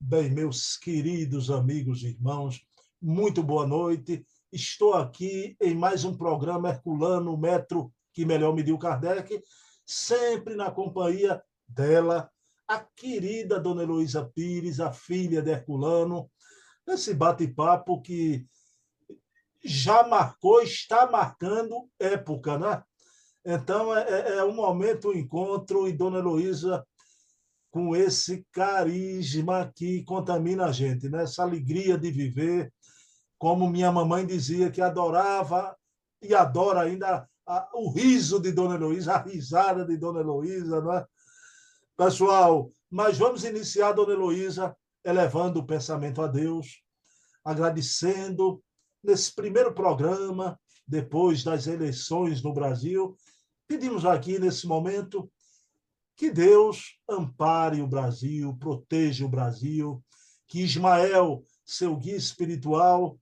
Bem, meus queridos amigos e irmãos, muito boa noite. Estou aqui em mais um programa Herculano, Metro que melhor mediu Kardec, sempre na companhia dela, a querida Dona Heloísa Pires, a filha de Herculano, esse bate-papo que já marcou, está marcando época, né? Então, é, é, é um momento, um encontro, e Dona Heloísa com esse carisma que contamina a gente, né? essa alegria de viver, como minha mamãe dizia que adorava e adora ainda a, o riso de Dona Heloísa, a risada de Dona Heloísa, não é? Pessoal, mas vamos iniciar, Dona Heloísa, elevando o pensamento a Deus, agradecendo nesse primeiro programa, depois das eleições no Brasil, pedimos aqui nesse momento que Deus ampare o Brasil, proteja o Brasil, que Ismael, seu guia espiritual,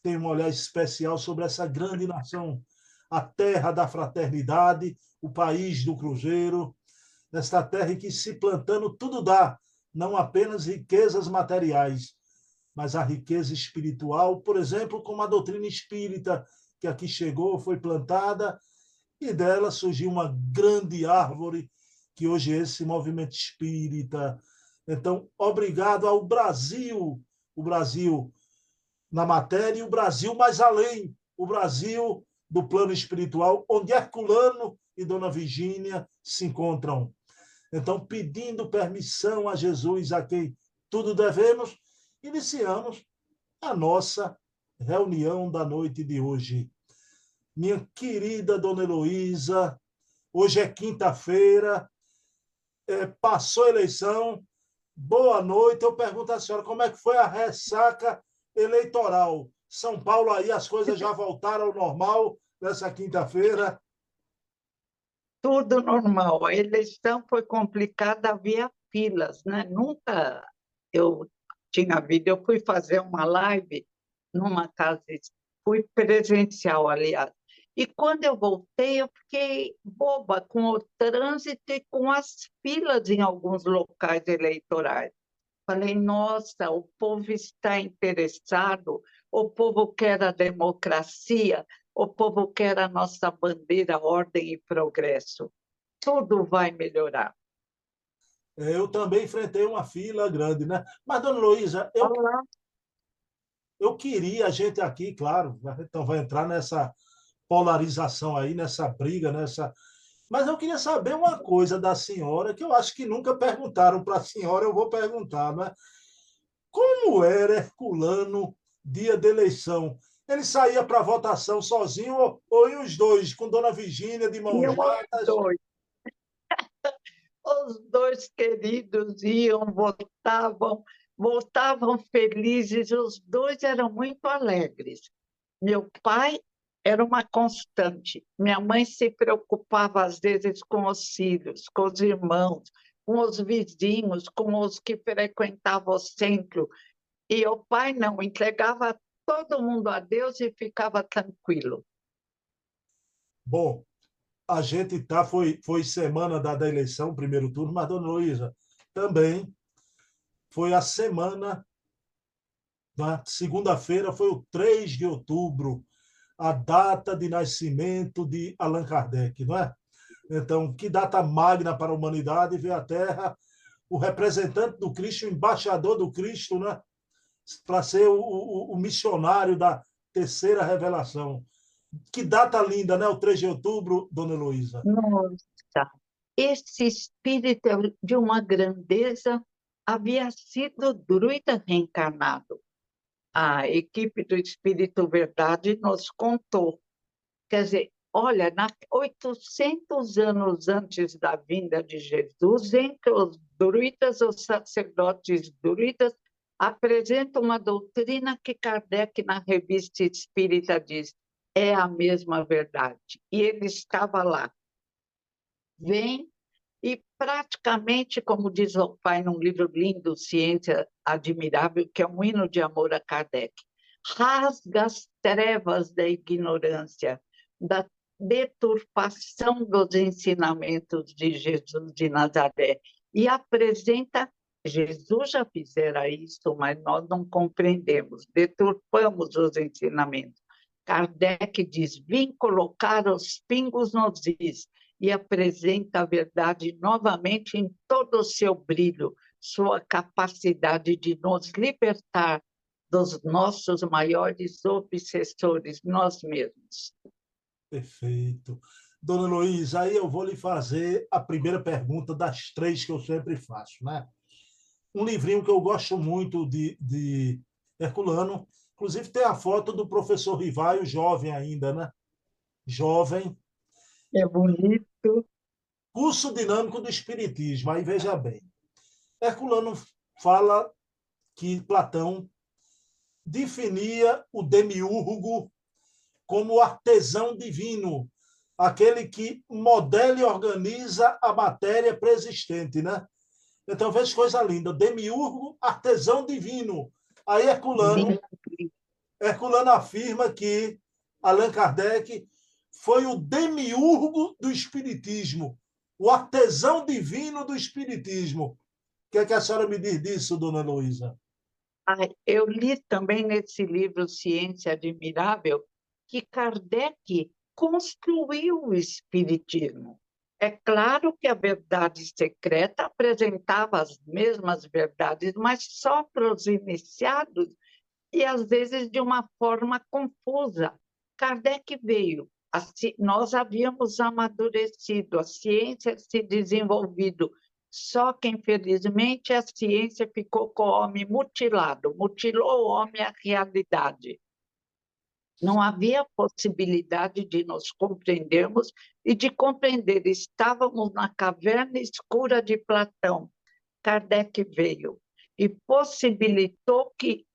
tenha um olhar especial sobre essa grande nação, a terra da fraternidade, o país do Cruzeiro, nesta terra em que se plantando tudo dá, não apenas riquezas materiais, mas a riqueza espiritual, por exemplo, como a doutrina espírita que aqui chegou, foi plantada e dela surgiu uma grande árvore que hoje é esse movimento espírita. Então, obrigado ao Brasil, o Brasil na matéria e o Brasil mais além, o Brasil do plano espiritual, onde Herculano e Dona Virgínia se encontram. Então, pedindo permissão a Jesus, a quem tudo devemos, iniciamos a nossa reunião da noite de hoje. Minha querida Dona Heloísa, hoje é quinta-feira, é, passou a eleição. Boa noite. Eu pergunto à senhora como é que foi a ressaca eleitoral. São Paulo aí as coisas já voltaram ao normal nessa quinta-feira. Tudo normal. A eleição foi complicada, havia filas, né? Nunca eu tinha vida. Eu fui fazer uma live numa casa, fui presencial, aliás, e quando eu voltei, eu fiquei boba com o trânsito e com as filas em alguns locais eleitorais. Falei, nossa, o povo está interessado, o povo quer a democracia, o povo quer a nossa bandeira, ordem e progresso. Tudo vai melhorar. Eu também enfrentei uma fila grande, né? Mas, dona Luísa, eu, eu queria a gente aqui, claro, então vai entrar nessa polarização aí, nessa briga, nessa. Mas eu queria saber uma coisa da senhora, que eu acho que nunca perguntaram para a senhora, eu vou perguntar, né? Como era Herculano dia de eleição? Ele saía para votação sozinho ou, ou iam os dois, com Dona Virgínia de mãos dadas? Dois. Os dois queridos iam, votavam, voltavam felizes, os dois eram muito alegres. Meu pai era uma constante. Minha mãe se preocupava, às vezes, com os filhos, com os irmãos, com os vizinhos, com os que frequentavam o centro. E o pai não, entregava todo mundo a Deus e ficava tranquilo. Bom, a gente tá, foi, foi semana da, da eleição, primeiro turno, mas, dona Luísa, também foi a semana, na segunda-feira, foi o 3 de outubro, a data de nascimento de Allan Kardec, não é? Então, que data magna para a humanidade ver a Terra, o representante do Cristo, o embaixador do Cristo, né? Para ser o, o, o, missionário da terceira revelação. Que data linda, né? O 3 de outubro, dona Heloísa. Nossa, esse espírito de uma grandeza havia sido druida reencarnado a equipe do Espírito Verdade nos contou. Quer dizer, olha, na 800 anos antes da vinda de Jesus, entre os druidas, os sacerdotes druidas, apresenta uma doutrina que Kardec, na revista Espírita, diz é a mesma verdade. E ele estava lá. Vem praticamente, como diz o pai num livro lindo, Ciência Admirável, que é um hino de amor a Kardec, rasga as trevas da ignorância, da deturpação dos ensinamentos de Jesus de Nazaré e apresenta Jesus já fizera isso, mas nós não compreendemos, deturpamos os ensinamentos. Kardec diz: vim colocar os pingos nos is e apresenta a verdade novamente em todo o seu brilho, sua capacidade de nos libertar dos nossos maiores obsessores, nós mesmos. Perfeito. Dona Luísa, aí eu vou lhe fazer a primeira pergunta das três que eu sempre faço, né? Um livrinho que eu gosto muito de, de Herculano, inclusive tem a foto do professor Rivaio, jovem ainda, né? Jovem. É bonito. Curso Dinâmico do Espiritismo, aí veja bem. Herculano fala que Platão definia o demiurgo como artesão divino, aquele que modela e organiza a matéria preexistente, né? Então, veja coisa linda, demiurgo, artesão divino. Aí Herculano, Herculano afirma que Allan Kardec foi o demiurgo do espiritismo, o artesão divino do espiritismo. O que, é que a senhora me diz disso, dona Luísa? Eu li também nesse livro Ciência Admirável que Kardec construiu o Espiritismo. É claro que a verdade secreta apresentava as mesmas verdades, mas só para os iniciados e às vezes de uma forma confusa. Kardec veio, nós havíamos amadurecido, a ciência se desenvolvido, só que, infelizmente, a ciência ficou com o homem mutilado, mutilou o homem à realidade. Não havia possibilidade de nos compreendermos e de compreender. Estávamos na caverna escura de Platão. Kardec veio e possibilitou que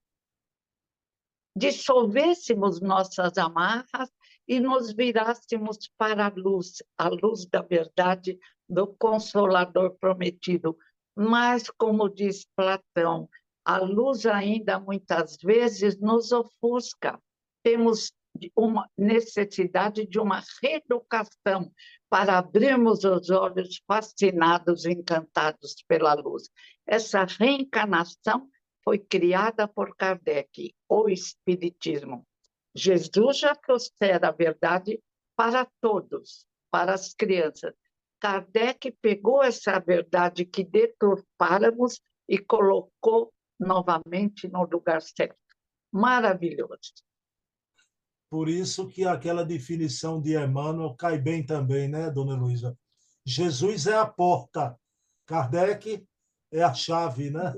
dissolvêssemos nossas amarras e nos virássemos para a luz, a luz da verdade do Consolador prometido. Mas, como diz Platão, a luz ainda muitas vezes nos ofusca. Temos uma necessidade de uma reeducação para abrirmos os olhos fascinados, encantados pela luz. Essa reencarnação foi criada por Kardec, o Espiritismo. Jesus já trouxera a verdade para todos, para as crianças, Kardec pegou essa verdade que deturpáramos e colocou novamente no lugar certo. Maravilhoso. Por isso que aquela definição de Emmanuel cai bem também, né, dona Luísa? Jesus é a porta, Kardec é a chave, né?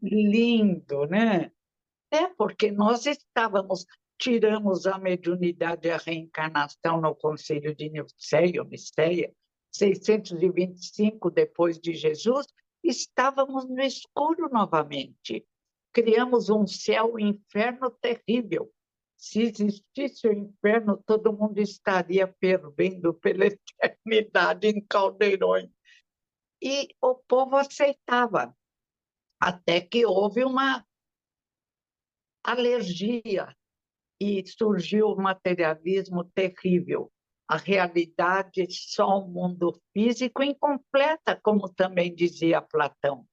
Lindo, né? É porque nós estávamos, tiramos a mediunidade e a reencarnação no Conselho de Nicéia, 625 depois de Jesus, estávamos no escuro novamente. Criamos um céu e inferno terrível. Se existisse o inferno, todo mundo estaria fervendo pela eternidade em caldeirões. E o povo aceitava, até que houve uma alergia e surgiu o materialismo terrível a realidade só o mundo físico incompleta, como também dizia Platão,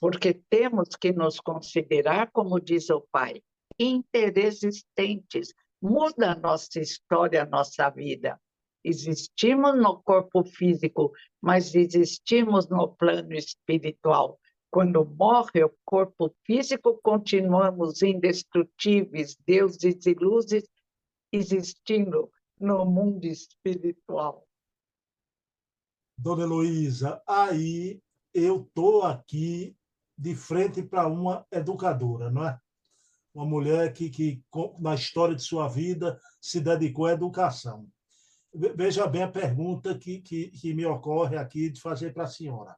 porque temos que nos considerar, como diz o pai, interexistentes. Muda a nossa história, a nossa vida. Existimos no corpo físico, mas existimos no plano espiritual. Quando morre o corpo físico, continuamos indestrutíveis, deuses e luzes, existindo no mundo espiritual. Dona Heloísa, aí eu estou aqui de frente para uma educadora, não é? Uma mulher que, que, na história de sua vida, se dedicou à educação. Veja bem a pergunta que, que, que me ocorre aqui de fazer para a senhora.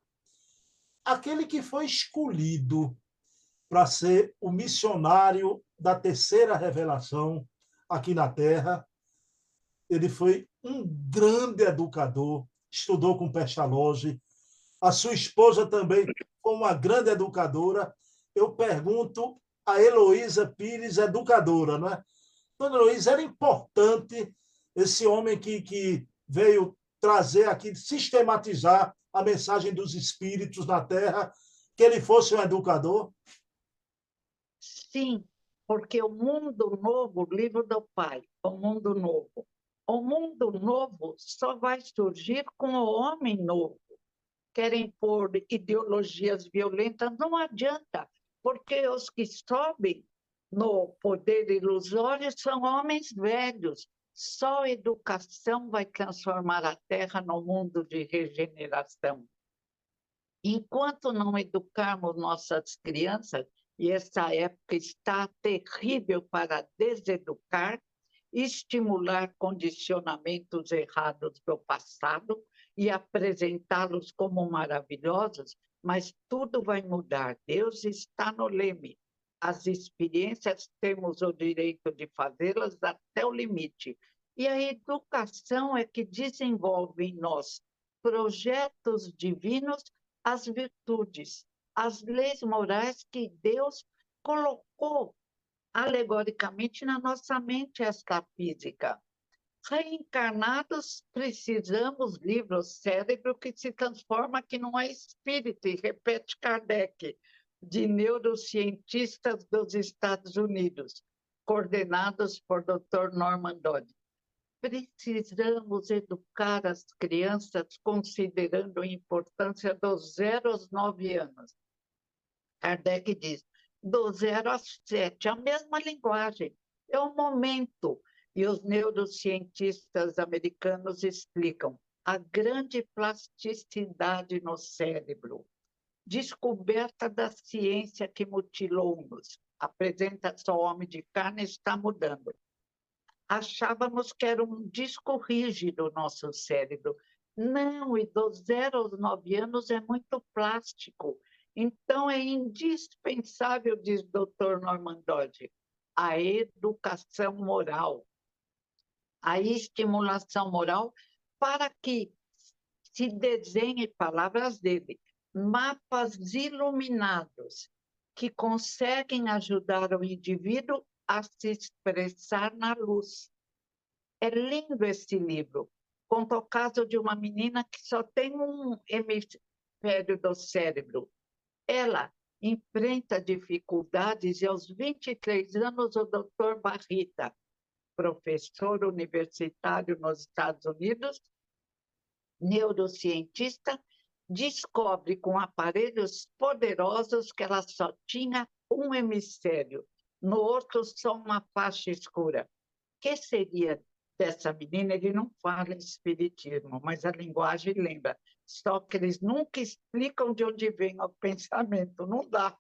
Aquele que foi escolhido para ser o missionário da terceira revelação aqui na Terra, ele foi um grande educador, estudou com Pestalozzi. A sua esposa também foi uma grande educadora. Eu pergunto a Heloísa Pires, educadora, não é? Dona Heloísa, era importante esse homem que, que veio trazer aqui, sistematizar a mensagem dos espíritos na Terra. que ele fosse um educador? Sim, porque o mundo novo, o livro do Pai, o mundo novo. O mundo novo só vai surgir com o homem novo. Querem pôr ideologias violentas, não adianta, porque os que sobem no poder ilusório são homens velhos. Só educação vai transformar a Terra num mundo de regeneração. Enquanto não educarmos nossas crianças, e essa época está terrível para deseducar, estimular condicionamentos errados do passado e apresentá-los como maravilhosos, mas tudo vai mudar. Deus está no leme. As experiências temos o direito de fazê-las até o limite. E a educação é que desenvolve em nós projetos divinos, as virtudes, as leis morais que Deus colocou alegoricamente na nossa mente extrafísica. Reencarnados, precisamos livre o cérebro que se transforma que não é espírito, e repete Kardec, de neurocientistas dos Estados Unidos, coordenados por Dr. Norman Dodd. Precisamos educar as crianças considerando a importância dos zero aos nove anos Kardec diz, do zero a sete, a mesma linguagem, é o momento. E os neurocientistas americanos explicam a grande plasticidade no cérebro, descoberta da ciência que mutilou-nos. Apresenta só homem de carne está mudando. Achávamos que era um disco rígido o nosso cérebro. Não, e dos zero aos nove anos é muito plástico então, é indispensável, diz o doutor Norman Dodge, a educação moral, a estimulação moral, para que se desenhe, palavras dele, mapas iluminados que conseguem ajudar o indivíduo a se expressar na luz. É lindo esse livro. Conta o caso de uma menina que só tem um hemisfério do cérebro ela enfrenta dificuldades e aos 23 anos o doutor Barrita, professor universitário nos Estados Unidos, neurocientista, descobre com aparelhos poderosos que ela só tinha um hemisfério, no outro só uma faixa escura. Que seria dessa menina? Ele não fala espiritismo, mas a linguagem lembra. Só que eles nunca explicam de onde vem o pensamento, não dá.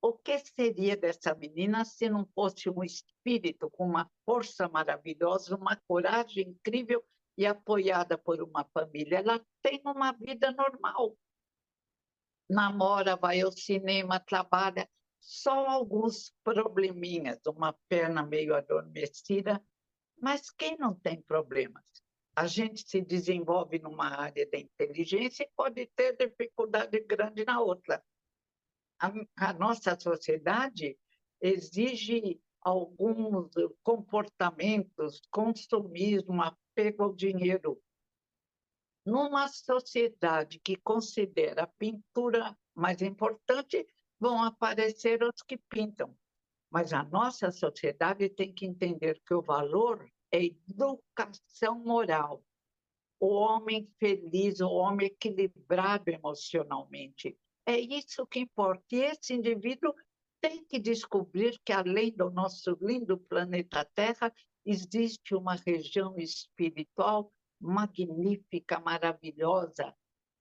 O que seria dessa menina se não fosse um espírito com uma força maravilhosa, uma coragem incrível e apoiada por uma família? Ela tem uma vida normal. Namora, vai ao cinema, trabalha, só alguns probleminhas, uma perna meio adormecida, mas quem não tem problemas? a gente se desenvolve numa área da inteligência e pode ter dificuldade grande na outra. A, a nossa sociedade exige alguns comportamentos, consumismo, apego ao dinheiro. Numa sociedade que considera a pintura mais importante, vão aparecer os que pintam. Mas a nossa sociedade tem que entender que o valor é educação moral. O homem feliz, o homem equilibrado emocionalmente. É isso que importa. E esse indivíduo tem que descobrir que, além do nosso lindo planeta Terra, existe uma região espiritual magnífica, maravilhosa.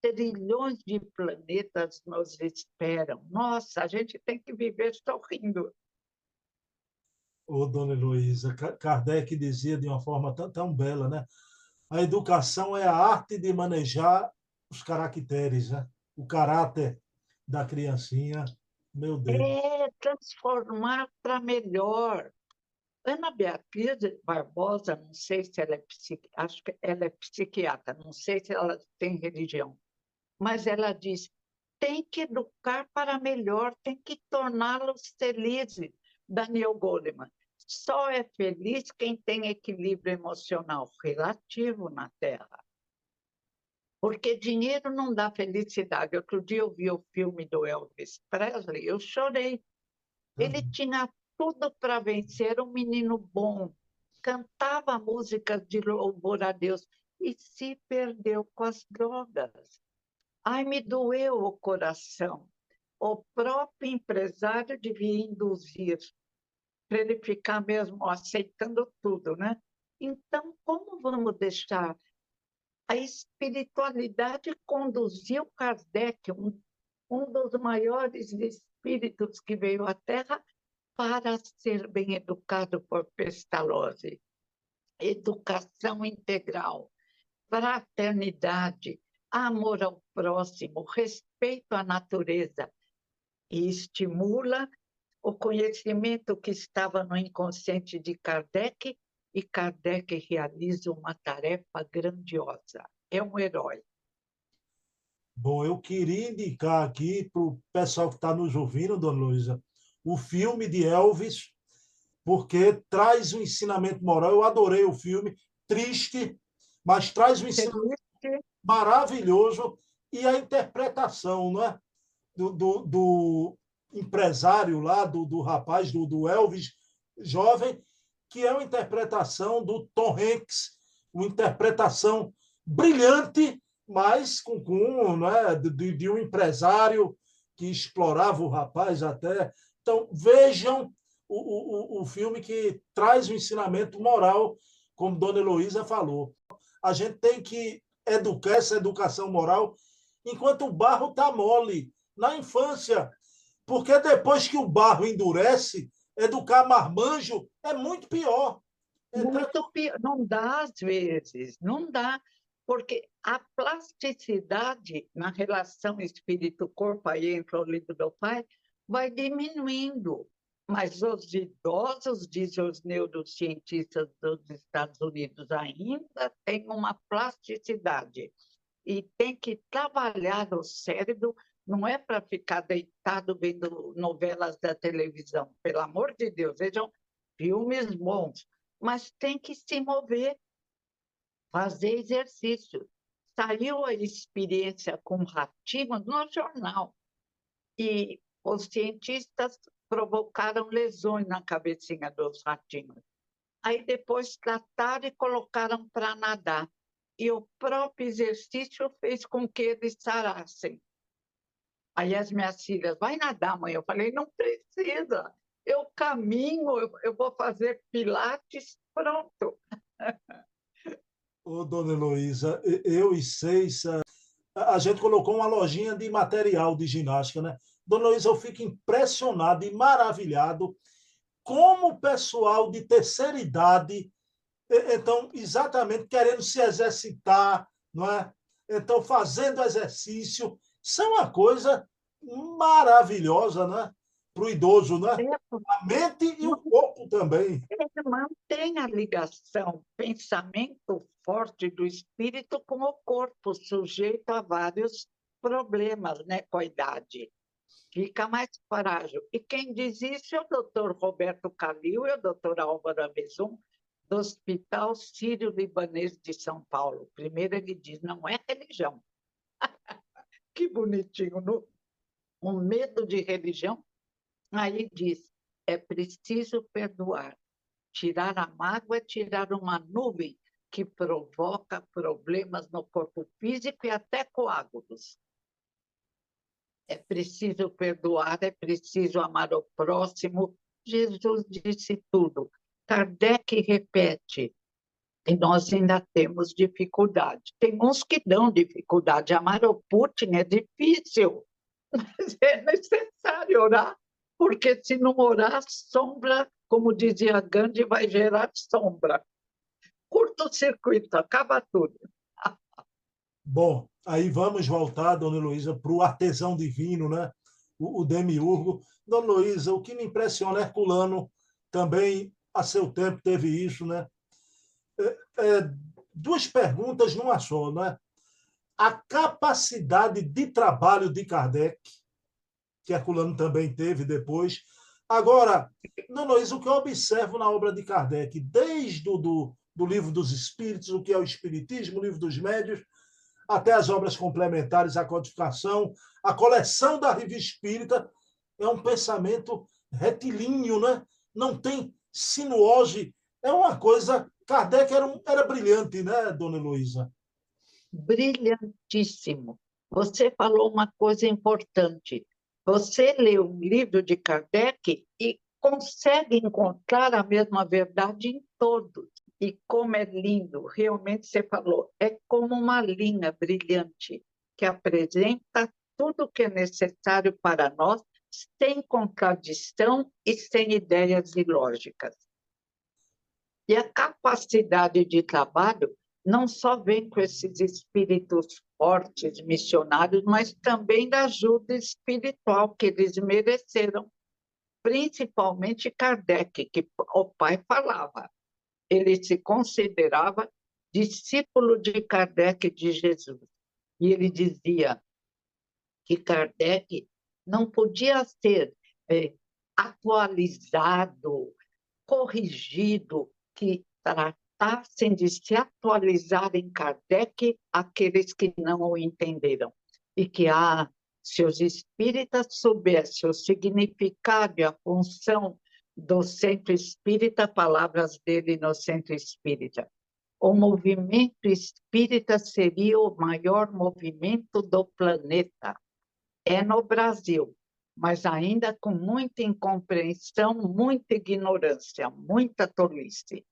Trilhões de planetas nos esperam. Nossa, a gente tem que viver sorrindo ô dona Heloísa, Kardec dizia de uma forma tão, tão bela, né? A educação é a arte de manejar os caracteres, né? O caráter da criancinha, meu Deus. É transformar para melhor. Ana Beatriz Barbosa, não sei se ela é psiqui... acho que ela é psiquiatra, não sei se ela tem religião, mas ela diz: tem que educar para melhor, tem que torná-los felizes. Daniel Goleman. Só é feliz quem tem equilíbrio emocional relativo na Terra. porque dinheiro não dá felicidade. Outro dia eu vi o filme do Elvis Presley, eu chorei. Ele tinha tudo para vencer, um menino bom, cantava músicas de louvor a Deus e se perdeu com as drogas. Ai, me doeu o coração. O próprio empresário devia induzir para ele ficar mesmo aceitando tudo, né? Então, como vamos deixar a espiritualidade conduziu Kardec, um, um dos maiores espíritos que veio à Terra, para ser bem educado por Pestalozzi. Educação integral, fraternidade, amor ao próximo, respeito à natureza. E estimula o conhecimento que estava no inconsciente de Kardec e Kardec realiza uma tarefa grandiosa. É um herói. Bom, eu queria indicar aqui para o pessoal que está nos ouvindo, dona Luísa, o filme de Elvis, porque traz um ensinamento moral. Eu adorei o filme, triste, mas traz um ensinamento maravilhoso e a interpretação né? do, do, do empresário lá, do, do rapaz, do, do Elvis jovem, que é uma interpretação do Tom Hanks, uma interpretação brilhante, mas com, com né, de, de um empresário que explorava o rapaz até. Então, vejam o, o, o filme que traz um ensinamento moral, como Dona Heloísa falou. A gente tem que educar essa educação moral enquanto o barro está mole, na infância. Porque depois que o barro endurece, educar marmanjo é muito pior. Muito pior. Não dá, às vezes, não dá. Porque a plasticidade na relação espírito-corpo, aí entra o livro do pai, vai diminuindo. Mas os idosos, dizem os neurocientistas dos Estados Unidos, ainda têm uma plasticidade. E tem que trabalhar o cérebro não é para ficar deitado vendo novelas da televisão, pelo amor de Deus, vejam filmes bons, mas tem que se mover, fazer exercício. Saiu a experiência com ratinhos no jornal e os cientistas provocaram lesões na cabecinha dos ratinhos. Aí depois trataram e colocaram para nadar. E o próprio exercício fez com que eles sarassem. Aí as minhas filhas, vai nadar, mãe. Eu falei, não precisa. Eu caminho, eu, eu vou fazer pilates, pronto. Ô, dona Heloísa, eu e seis, a gente colocou uma lojinha de material de ginástica, né? Dona Heloísa, eu fico impressionado e maravilhado como o pessoal de terceira idade, então, exatamente querendo se exercitar, não é? Então, fazendo exercício, é uma coisa maravilhosa, né? Para o idoso, né? A mente e o corpo também. Mantém a ligação, pensamento forte do espírito com o corpo, sujeito a vários problemas, né? Com a idade. Fica mais frágil. E quem diz isso é o doutor Roberto Calil e o doutor Álvaro Avezum, do Hospital Sírio-Libanês de São Paulo. Primeiro ele diz, não é religião, que bonitinho, no, um medo de religião. Aí diz: é preciso perdoar. Tirar a mágoa é tirar uma nuvem que provoca problemas no corpo físico e até coágulos. É preciso perdoar, é preciso amar o próximo. Jesus disse tudo. Kardec repete: e nós ainda temos dificuldade. Tem uns que dão dificuldade. Amar o Putin é difícil, mas é necessário orar, porque se não orar, sombra, como dizia Gandhi, vai gerar sombra. Curto-circuito, acaba tudo. Bom, aí vamos voltar, dona Luísa, para o artesão divino, né? o, o demiurgo. Dona Luísa, o que me impressiona, Herculano também, a seu tempo, teve isso, né? É, é, duas perguntas numa só, né? A capacidade de trabalho de Kardec, que Herculano também teve depois. Agora, não, isso o que eu observo na obra de Kardec, desde o do, do livro dos Espíritos, o que é o Espiritismo, o livro dos Médios, até as obras complementares à codificação, a coleção da revista espírita, é um pensamento retilíneo, né? não tem sinuose, é uma coisa. Kardec era, um, era brilhante, né, dona Heloísa? Brilhantíssimo. Você falou uma coisa importante. Você lê um livro de Kardec e consegue encontrar a mesma verdade em todos. E como é lindo, realmente você falou, é como uma linha brilhante que apresenta tudo o que é necessário para nós, sem contradição e sem ideias ilógicas. E a capacidade de trabalho não só vem com esses espíritos fortes, missionários, mas também da ajuda espiritual que eles mereceram, principalmente Kardec, que o pai falava. Ele se considerava discípulo de Kardec de Jesus. E ele dizia que Kardec não podia ser é, atualizado, corrigido, que tratassem de se atualizar em Kardec aqueles que não o entenderam. E que, ah, se os espíritas soubessem o significado e a função do centro espírita, palavras dele no centro espírita, o movimento espírita seria o maior movimento do planeta. É no Brasil, mas ainda com muita incompreensão, muita ignorância, muita tolice.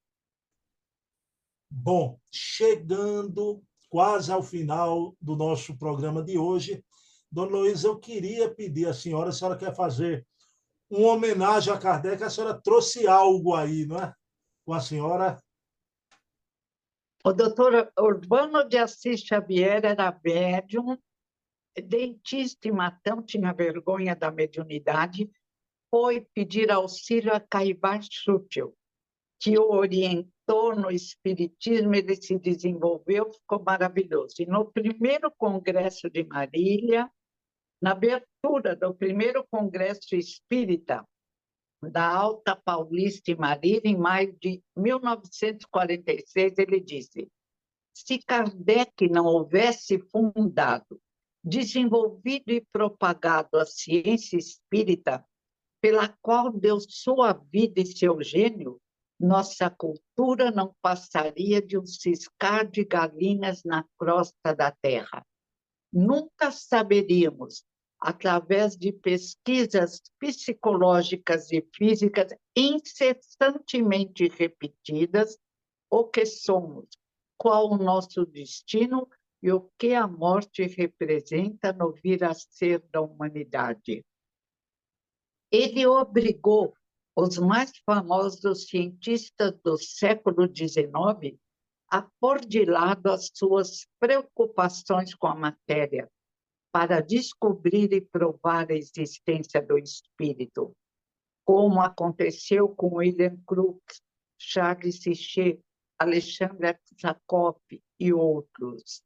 Bom, chegando quase ao final do nosso programa de hoje, Dona Luísa, eu queria pedir à senhora, a senhora quer fazer uma homenagem a Kardec, a senhora trouxe algo aí, não é? Com a senhora. O doutor Urbano de Assis Xavier era médium dentista e matão, tinha vergonha da mediunidade, foi pedir auxílio a Caibar Schuttel, que o orientou no espiritismo, ele se desenvolveu, ficou maravilhoso. E no primeiro congresso de Marília, na abertura do primeiro congresso espírita da Alta Paulista e Marília, em maio de 1946, ele disse: se Kardec não houvesse fundado desenvolvido e propagado a ciência espírita, pela qual deu sua vida e seu gênio, nossa cultura não passaria de um ciscar de galinhas na crosta da terra. Nunca saberíamos, através de pesquisas psicológicas e físicas incessantemente repetidas, o que somos, qual o nosso destino e o que a morte representa no vir a ser da humanidade. Ele obrigou os mais famosos cientistas do século XIX a pôr de lado as suas preocupações com a matéria para descobrir e provar a existência do espírito, como aconteceu com William Crookes, Charles Sichet, Alexandre Zakov e outros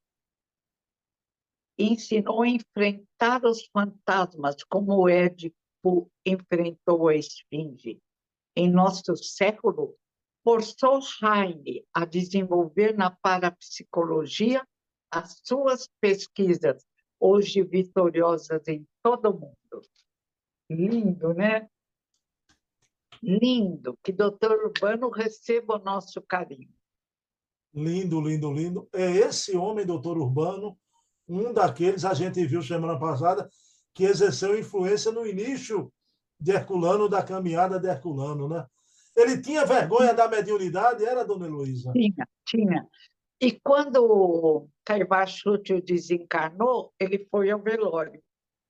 ensinou a enfrentar os fantasmas, como o Édipo enfrentou a esfinge. Em nosso século, forçou Heine a desenvolver na parapsicologia as suas pesquisas, hoje vitoriosas em todo o mundo. Lindo, né? Lindo. Que doutor Urbano receba o nosso carinho. Lindo, lindo, lindo. É esse homem, doutor Urbano, um daqueles a gente viu semana passada que exerceu influência no início de Herculano, da caminhada de Herculano, né? Ele tinha vergonha da mediunidade, era, dona Heloísa? Tinha, tinha. E quando Chútil desencarnou, ele foi ao velório.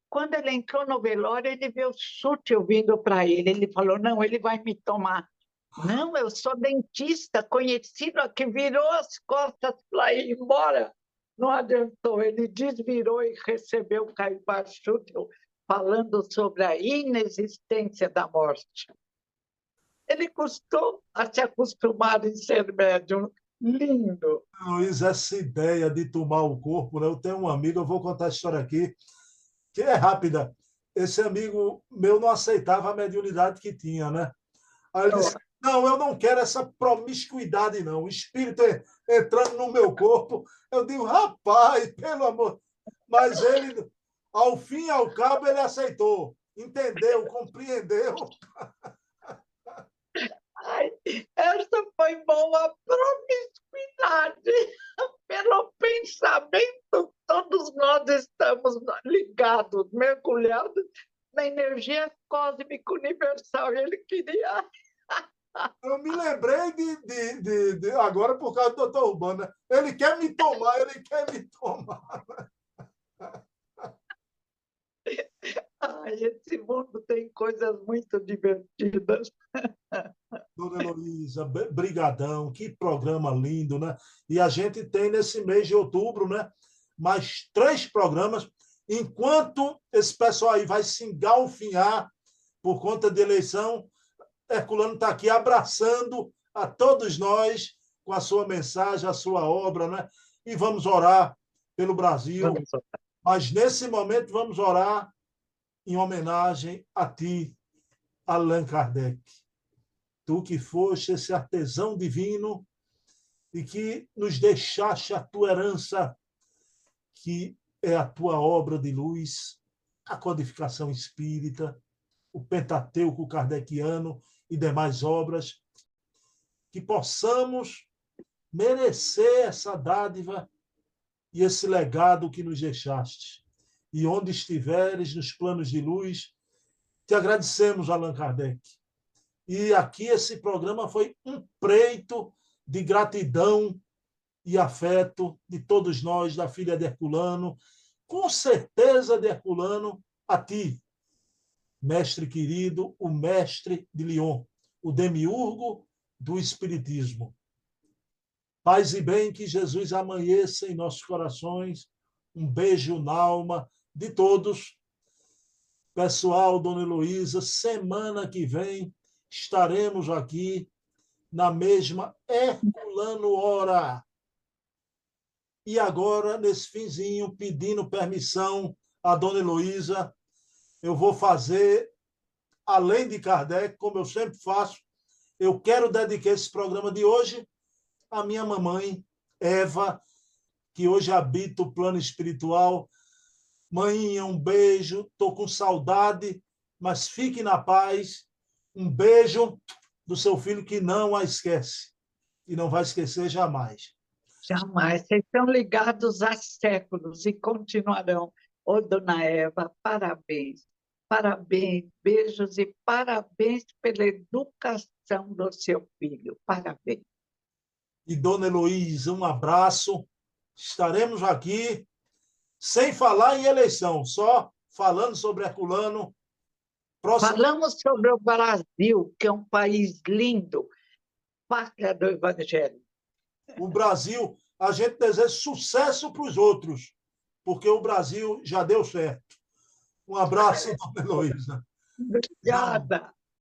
Quando ele entrou no velório, ele viu o Chútil vindo para ele. Ele falou, não, ele vai me tomar. Não, eu sou dentista, conhecido, que virou as costas para ir embora. Não adiantou, ele desvirou e recebeu o Caibar Schutel falando sobre a inexistência da morte. Ele custou a se acostumar em ser médium. Lindo. Luiz, essa ideia de tomar o corpo, né? eu tenho um amigo, eu vou contar a história aqui, que é rápida. Esse amigo meu não aceitava a mediunidade que tinha, né? Aí ele disse, Não, eu não quero essa promiscuidade, não. O espírito entrando no meu corpo. Eu digo, rapaz, pelo amor. Mas ele, ao fim e ao cabo, ele aceitou, entendeu, compreendeu. Ai, essa foi boa promiscuidade. Pelo pensamento, todos nós estamos ligados, mergulhados na energia cósmica universal. Ele queria. Eu me lembrei de, de, de, de, agora por causa do doutor Urbana. Ele quer me tomar, ele quer me tomar. Ai, esse mundo tem coisas muito divertidas. Dona Heloísa, brigadão, que programa lindo, né? E a gente tem nesse mês de outubro, né? Mais três programas, enquanto esse pessoal aí vai se engalfinhar por conta de eleição, Herculano está aqui abraçando a todos nós com a sua mensagem, a sua obra, né? E vamos orar pelo Brasil. Mas nesse momento vamos orar em homenagem a ti, Allan Kardec. Tu que foste esse artesão divino e que nos deixaste a tua herança, que é a tua obra de luz, a codificação espírita, o Pentateuco kardeciano e demais obras, que possamos merecer essa dádiva e esse legado que nos deixaste e onde estiveres nos planos de luz. Te agradecemos, Allan Kardec. E aqui esse programa foi um preito de gratidão e afeto de todos nós, da filha de Herculano, com certeza de Herculano, a ti, mestre querido, o mestre de Lyon, o demiurgo do Espiritismo. Paz e bem, que Jesus amanheça em nossos corações. Um beijo na alma de todos. Pessoal, Dona Heloísa, semana que vem estaremos aqui na mesma Herculano Hora. E agora, nesse finzinho, pedindo permissão à Dona Heloísa, eu vou fazer, além de Kardec, como eu sempre faço, eu quero dedicar esse programa de hoje à minha mamãe, Eva, que hoje habita o plano espiritual Mãinha, um beijo. Estou com saudade, mas fique na paz. Um beijo do seu filho que não a esquece e não vai esquecer jamais. Jamais. Vocês estão ligados há séculos e continuarão. Ô, dona Eva, parabéns. Parabéns, beijos e parabéns pela educação do seu filho. Parabéns. E dona Heloísa, um abraço. Estaremos aqui sem falar em eleição, só falando sobre Herculano. Próximo... Falamos sobre o Brasil, que é um país lindo, pátria do Evangelho. O Brasil, a gente deseja sucesso para os outros, porque o Brasil já deu certo. Um abraço, dona Heloísa. Obrigada.